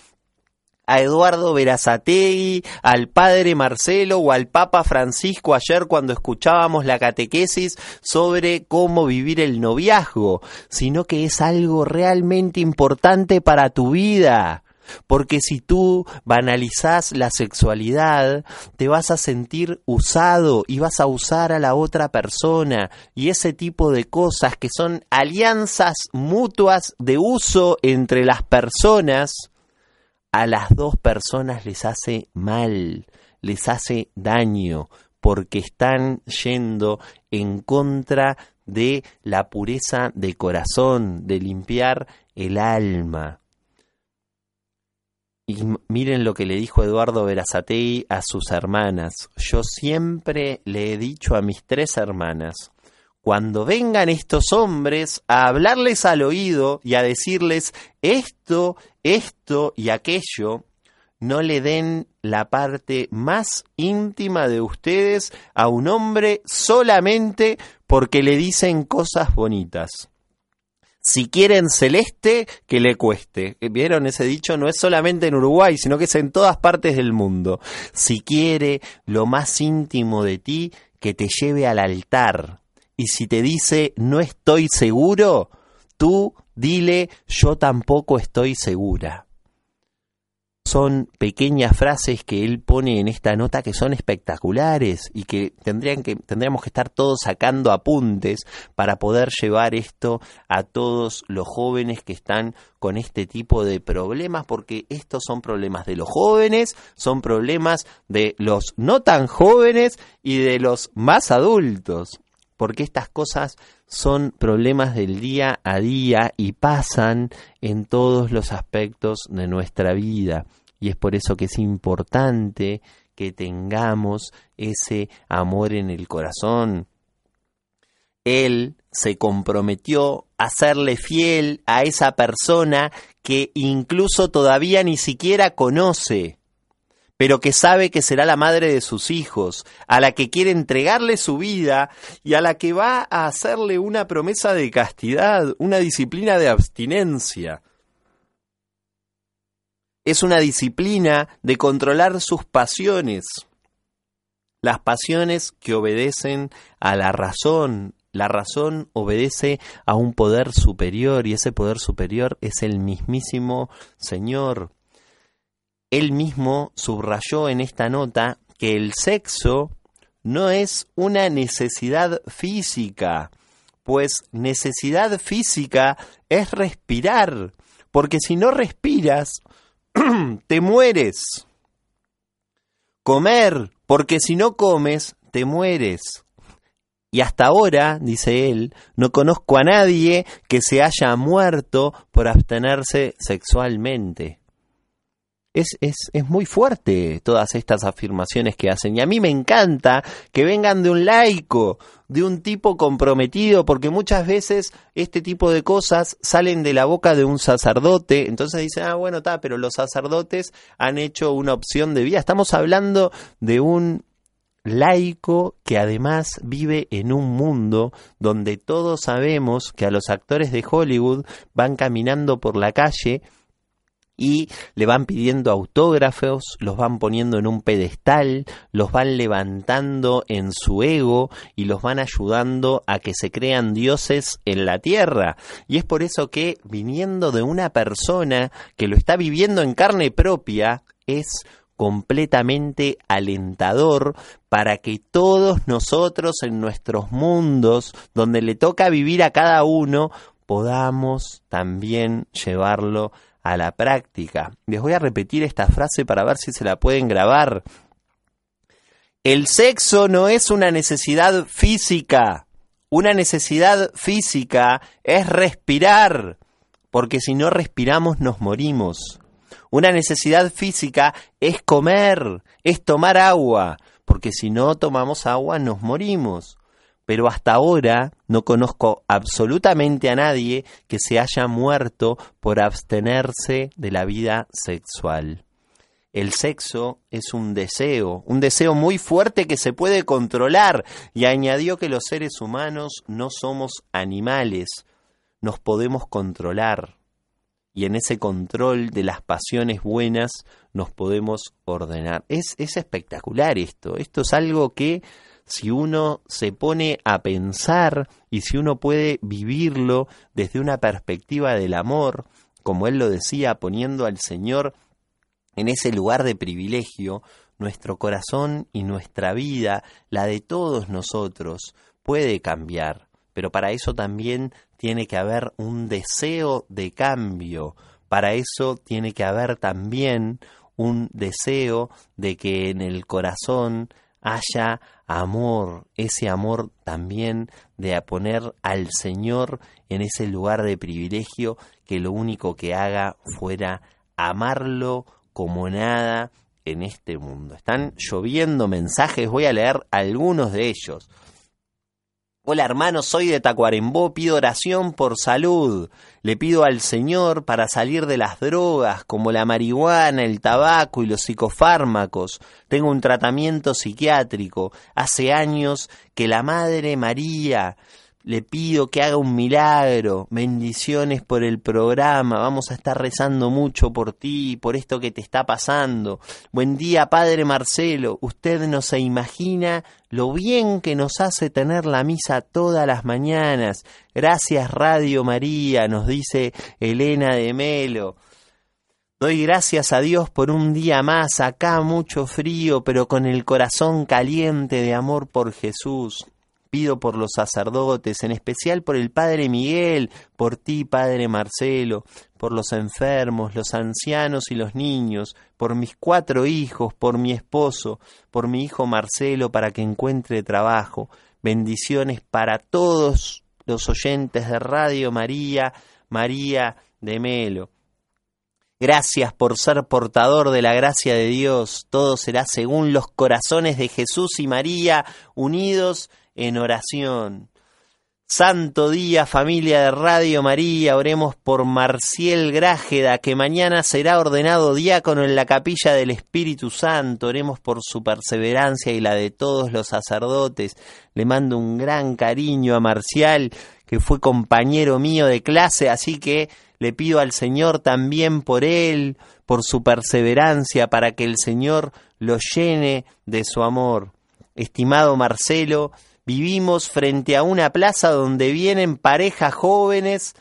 a Eduardo Verazategui, al padre Marcelo o al Papa Francisco ayer cuando escuchábamos la catequesis sobre cómo vivir el noviazgo, sino que es algo realmente importante para tu vida. Porque si tú banalizás la sexualidad, te vas a sentir usado y vas a usar a la otra persona y ese tipo de cosas que son alianzas mutuas de uso entre las personas, a las dos personas les hace mal, les hace daño, porque están yendo en contra de la pureza de corazón, de limpiar el alma. Y miren lo que le dijo Eduardo Verazatei a sus hermanas. Yo siempre le he dicho a mis tres hermanas, cuando vengan estos hombres a hablarles al oído y a decirles esto, esto y aquello, no le den la parte más íntima de ustedes a un hombre solamente porque le dicen cosas bonitas. Si quieren celeste, que le cueste. ¿Vieron ese dicho? No es solamente en Uruguay, sino que es en todas partes del mundo. Si quiere lo más íntimo de ti, que te lleve al altar, y si te dice no estoy seguro, tú dile yo tampoco estoy segura. Son pequeñas frases que él pone en esta nota que son espectaculares y que tendrían que tendríamos que estar todos sacando apuntes para poder llevar esto a todos los jóvenes que están con este tipo de problemas porque estos son problemas de los jóvenes, son problemas de los no tan jóvenes y de los más adultos porque estas cosas son problemas del día a día y pasan en todos los aspectos de nuestra vida. Y es por eso que es importante que tengamos ese amor en el corazón. Él se comprometió a serle fiel a esa persona que incluso todavía ni siquiera conoce pero que sabe que será la madre de sus hijos, a la que quiere entregarle su vida y a la que va a hacerle una promesa de castidad, una disciplina de abstinencia. Es una disciplina de controlar sus pasiones, las pasiones que obedecen a la razón. La razón obedece a un poder superior y ese poder superior es el mismísimo Señor él mismo subrayó en esta nota que el sexo no es una necesidad física, pues necesidad física es respirar, porque si no respiras, te mueres. Comer, porque si no comes, te mueres. Y hasta ahora, dice él, no conozco a nadie que se haya muerto por abstenerse sexualmente es, es, es, muy fuerte todas estas afirmaciones que hacen. Y a mí me encanta que vengan de un laico, de un tipo comprometido, porque muchas veces este tipo de cosas salen de la boca de un sacerdote. Entonces dicen, ah, bueno, está, pero los sacerdotes han hecho una opción de vida. Estamos hablando de un laico que además vive en un mundo donde todos sabemos que a los actores de Hollywood van caminando por la calle y le van pidiendo autógrafos, los van poniendo en un pedestal, los van levantando en su ego y los van ayudando a que se crean dioses en la tierra. Y es por eso que viniendo de una persona que lo está viviendo en carne propia, es completamente alentador para que todos nosotros en nuestros mundos, donde le toca vivir a cada uno, podamos también llevarlo a la práctica. Les voy a repetir esta frase para ver si se la pueden grabar. El sexo no es una necesidad física. Una necesidad física es respirar, porque si no respiramos nos morimos. Una necesidad física es comer, es tomar agua, porque si no tomamos agua nos morimos pero hasta ahora no conozco absolutamente a nadie que se haya muerto por abstenerse de la vida sexual. El sexo es un deseo, un deseo muy fuerte que se puede controlar, y añadió que los seres humanos no somos animales, nos podemos controlar, y en ese control de las pasiones buenas nos podemos ordenar. Es, es espectacular esto, esto es algo que si uno se pone a pensar y si uno puede vivirlo desde una perspectiva del amor, como él lo decía, poniendo al Señor en ese lugar de privilegio, nuestro corazón y nuestra vida, la de todos nosotros, puede cambiar. Pero para eso también tiene que haber un deseo de cambio, para eso tiene que haber también un deseo de que en el corazón haya amor, ese amor también de poner al Señor en ese lugar de privilegio que lo único que haga fuera amarlo como nada en este mundo. Están lloviendo mensajes, voy a leer algunos de ellos. Hola hermano, soy de Tacuarembó, pido oración por salud. Le pido al Señor para salir de las drogas como la marihuana, el tabaco y los psicofármacos. Tengo un tratamiento psiquiátrico. Hace años que la Madre María le pido que haga un milagro, bendiciones por el programa, vamos a estar rezando mucho por ti, por esto que te está pasando. Buen día, Padre Marcelo, usted no se imagina lo bien que nos hace tener la misa todas las mañanas. Gracias, Radio María, nos dice Elena de Melo. Doy gracias a Dios por un día más, acá mucho frío, pero con el corazón caliente de amor por Jesús. Pido por los sacerdotes, en especial por el Padre Miguel, por ti, Padre Marcelo, por los enfermos, los ancianos y los niños, por mis cuatro hijos, por mi esposo, por mi hijo Marcelo para que encuentre trabajo. Bendiciones para todos los oyentes de Radio María, María de Melo. Gracias por ser portador de la gracia de Dios. Todo será según los corazones de Jesús y María unidos en oración. Santo día, familia de Radio María, oremos por Marciel Grájeda, que mañana será ordenado diácono en la capilla del Espíritu Santo. Oremos por su perseverancia y la de todos los sacerdotes. Le mando un gran cariño a Marcial, que fue compañero mío de clase, así que le pido al Señor también por él, por su perseverancia, para que el Señor lo llene de su amor. Estimado Marcelo, Vivimos frente a una plaza donde vienen parejas jóvenes,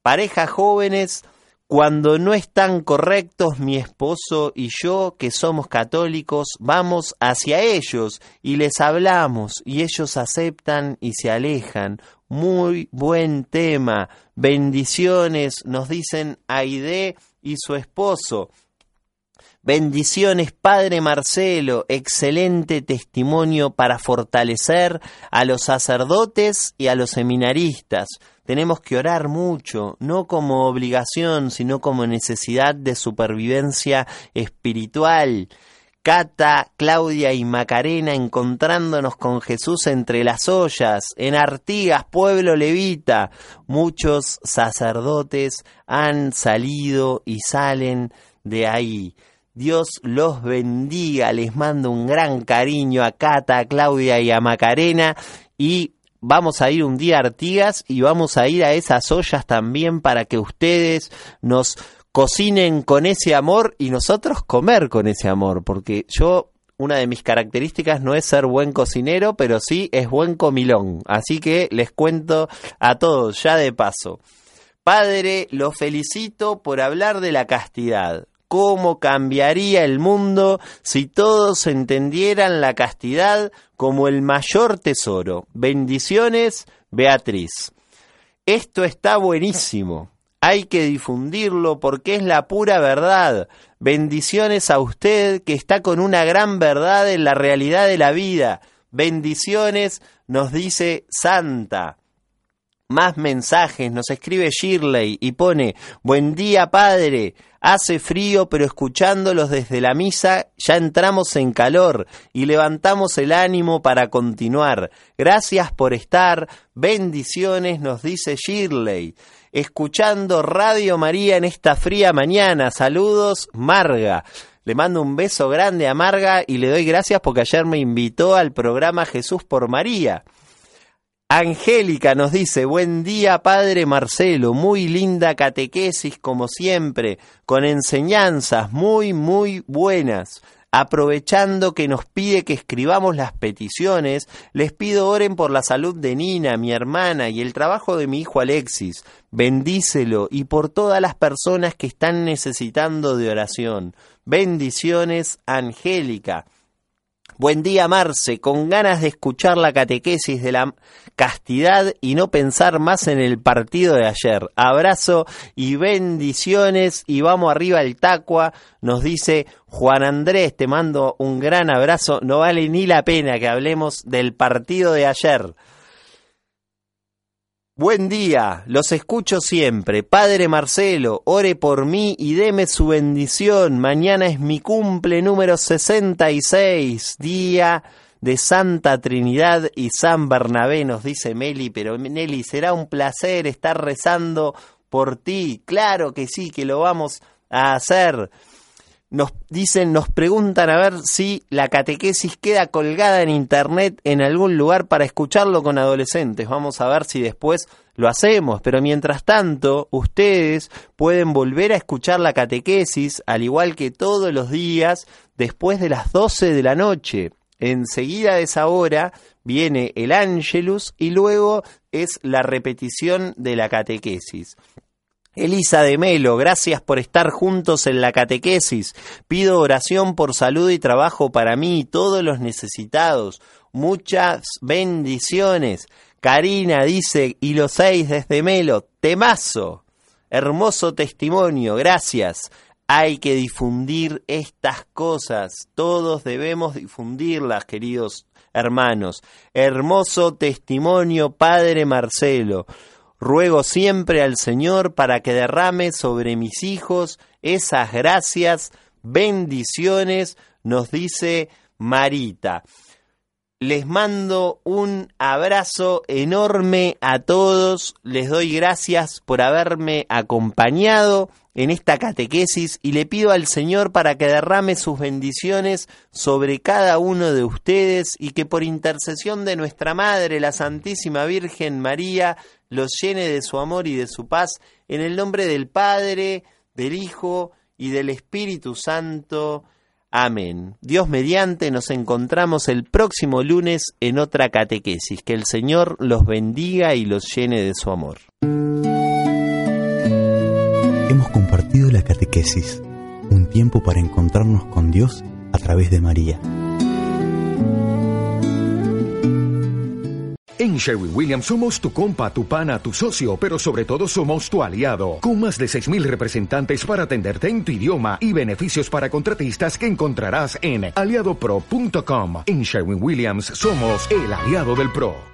parejas jóvenes, cuando no están correctos mi esposo y yo, que somos católicos, vamos hacia ellos y les hablamos y ellos aceptan y se alejan. Muy buen tema. Bendiciones, nos dicen Aide y su esposo. Bendiciones, Padre Marcelo, excelente testimonio para fortalecer a los sacerdotes y a los seminaristas. Tenemos que orar mucho, no como obligación, sino como necesidad de supervivencia espiritual. Cata, Claudia y Macarena encontrándonos con Jesús entre las ollas, en Artigas, pueblo levita. Muchos sacerdotes han salido y salen de ahí. Dios los bendiga, les mando un gran cariño a Cata, a Claudia y a Macarena y vamos a ir un día a Artigas y vamos a ir a esas ollas también para que ustedes nos cocinen con ese amor y nosotros comer con ese amor, porque yo una de mis características no es ser buen cocinero, pero sí es buen comilón. Así que les cuento a todos ya de paso. Padre, lo felicito por hablar de la castidad cómo cambiaría el mundo si todos entendieran la castidad como el mayor tesoro. Bendiciones, Beatriz. Esto está buenísimo. Hay que difundirlo porque es la pura verdad. Bendiciones a usted que está con una gran verdad en la realidad de la vida. Bendiciones, nos dice Santa. Más mensajes, nos escribe Shirley y pone, buen día padre, Hace frío, pero escuchándolos desde la misa ya entramos en calor y levantamos el ánimo para continuar. Gracias por estar. Bendiciones, nos dice Shirley. Escuchando Radio María en esta fría mañana. Saludos, Marga. Le mando un beso grande a Marga y le doy gracias porque ayer me invitó al programa Jesús por María. Angélica nos dice, buen día Padre Marcelo, muy linda catequesis como siempre, con enseñanzas muy, muy buenas. Aprovechando que nos pide que escribamos las peticiones, les pido oren por la salud de Nina, mi hermana, y el trabajo de mi hijo Alexis. Bendícelo y por todas las personas que están necesitando de oración. Bendiciones, Angélica. Buen día, Marce, con ganas de escuchar la catequesis de la castidad y no pensar más en el partido de ayer. Abrazo y bendiciones y vamos arriba al Tacua, nos dice Juan Andrés, te mando un gran abrazo, no vale ni la pena que hablemos del partido de ayer. Buen día, los escucho siempre. Padre Marcelo, ore por mí y deme su bendición. Mañana es mi cumple número 66, día de Santa Trinidad y San Bernabé, nos dice Meli. Pero Nelly, será un placer estar rezando por ti. Claro que sí, que lo vamos a hacer nos dicen, nos preguntan a ver si la catequesis queda colgada en internet en algún lugar para escucharlo con adolescentes. Vamos a ver si después lo hacemos, pero mientras tanto, ustedes pueden volver a escuchar la catequesis, al igual que todos los días, después de las 12 de la noche. Enseguida de esa hora viene el Ángelus y luego es la repetición de la catequesis. Elisa de Melo, gracias por estar juntos en la catequesis. Pido oración por salud y trabajo para mí y todos los necesitados. Muchas bendiciones. Karina dice, y los seis desde Melo, temazo. Hermoso testimonio, gracias. Hay que difundir estas cosas. Todos debemos difundirlas, queridos hermanos. Hermoso testimonio, Padre Marcelo. Ruego siempre al Señor para que derrame sobre mis hijos esas gracias, bendiciones, nos dice Marita. Les mando un abrazo enorme a todos, les doy gracias por haberme acompañado en esta catequesis y le pido al Señor para que derrame sus bendiciones sobre cada uno de ustedes y que por intercesión de nuestra Madre, la Santísima Virgen María, los llene de su amor y de su paz, en el nombre del Padre, del Hijo y del Espíritu Santo. Amén. Dios mediante nos encontramos el próximo lunes en otra catequesis. Que el Señor los bendiga y los llene de su amor. La catequesis, un tiempo para encontrarnos con Dios a través de María. En Sherwin Williams somos tu compa, tu pana, tu socio, pero sobre todo somos tu aliado, con más de 6.000 representantes para atenderte en tu idioma y beneficios para contratistas que encontrarás en aliadopro.com. En Sherwin Williams somos el aliado del PRO.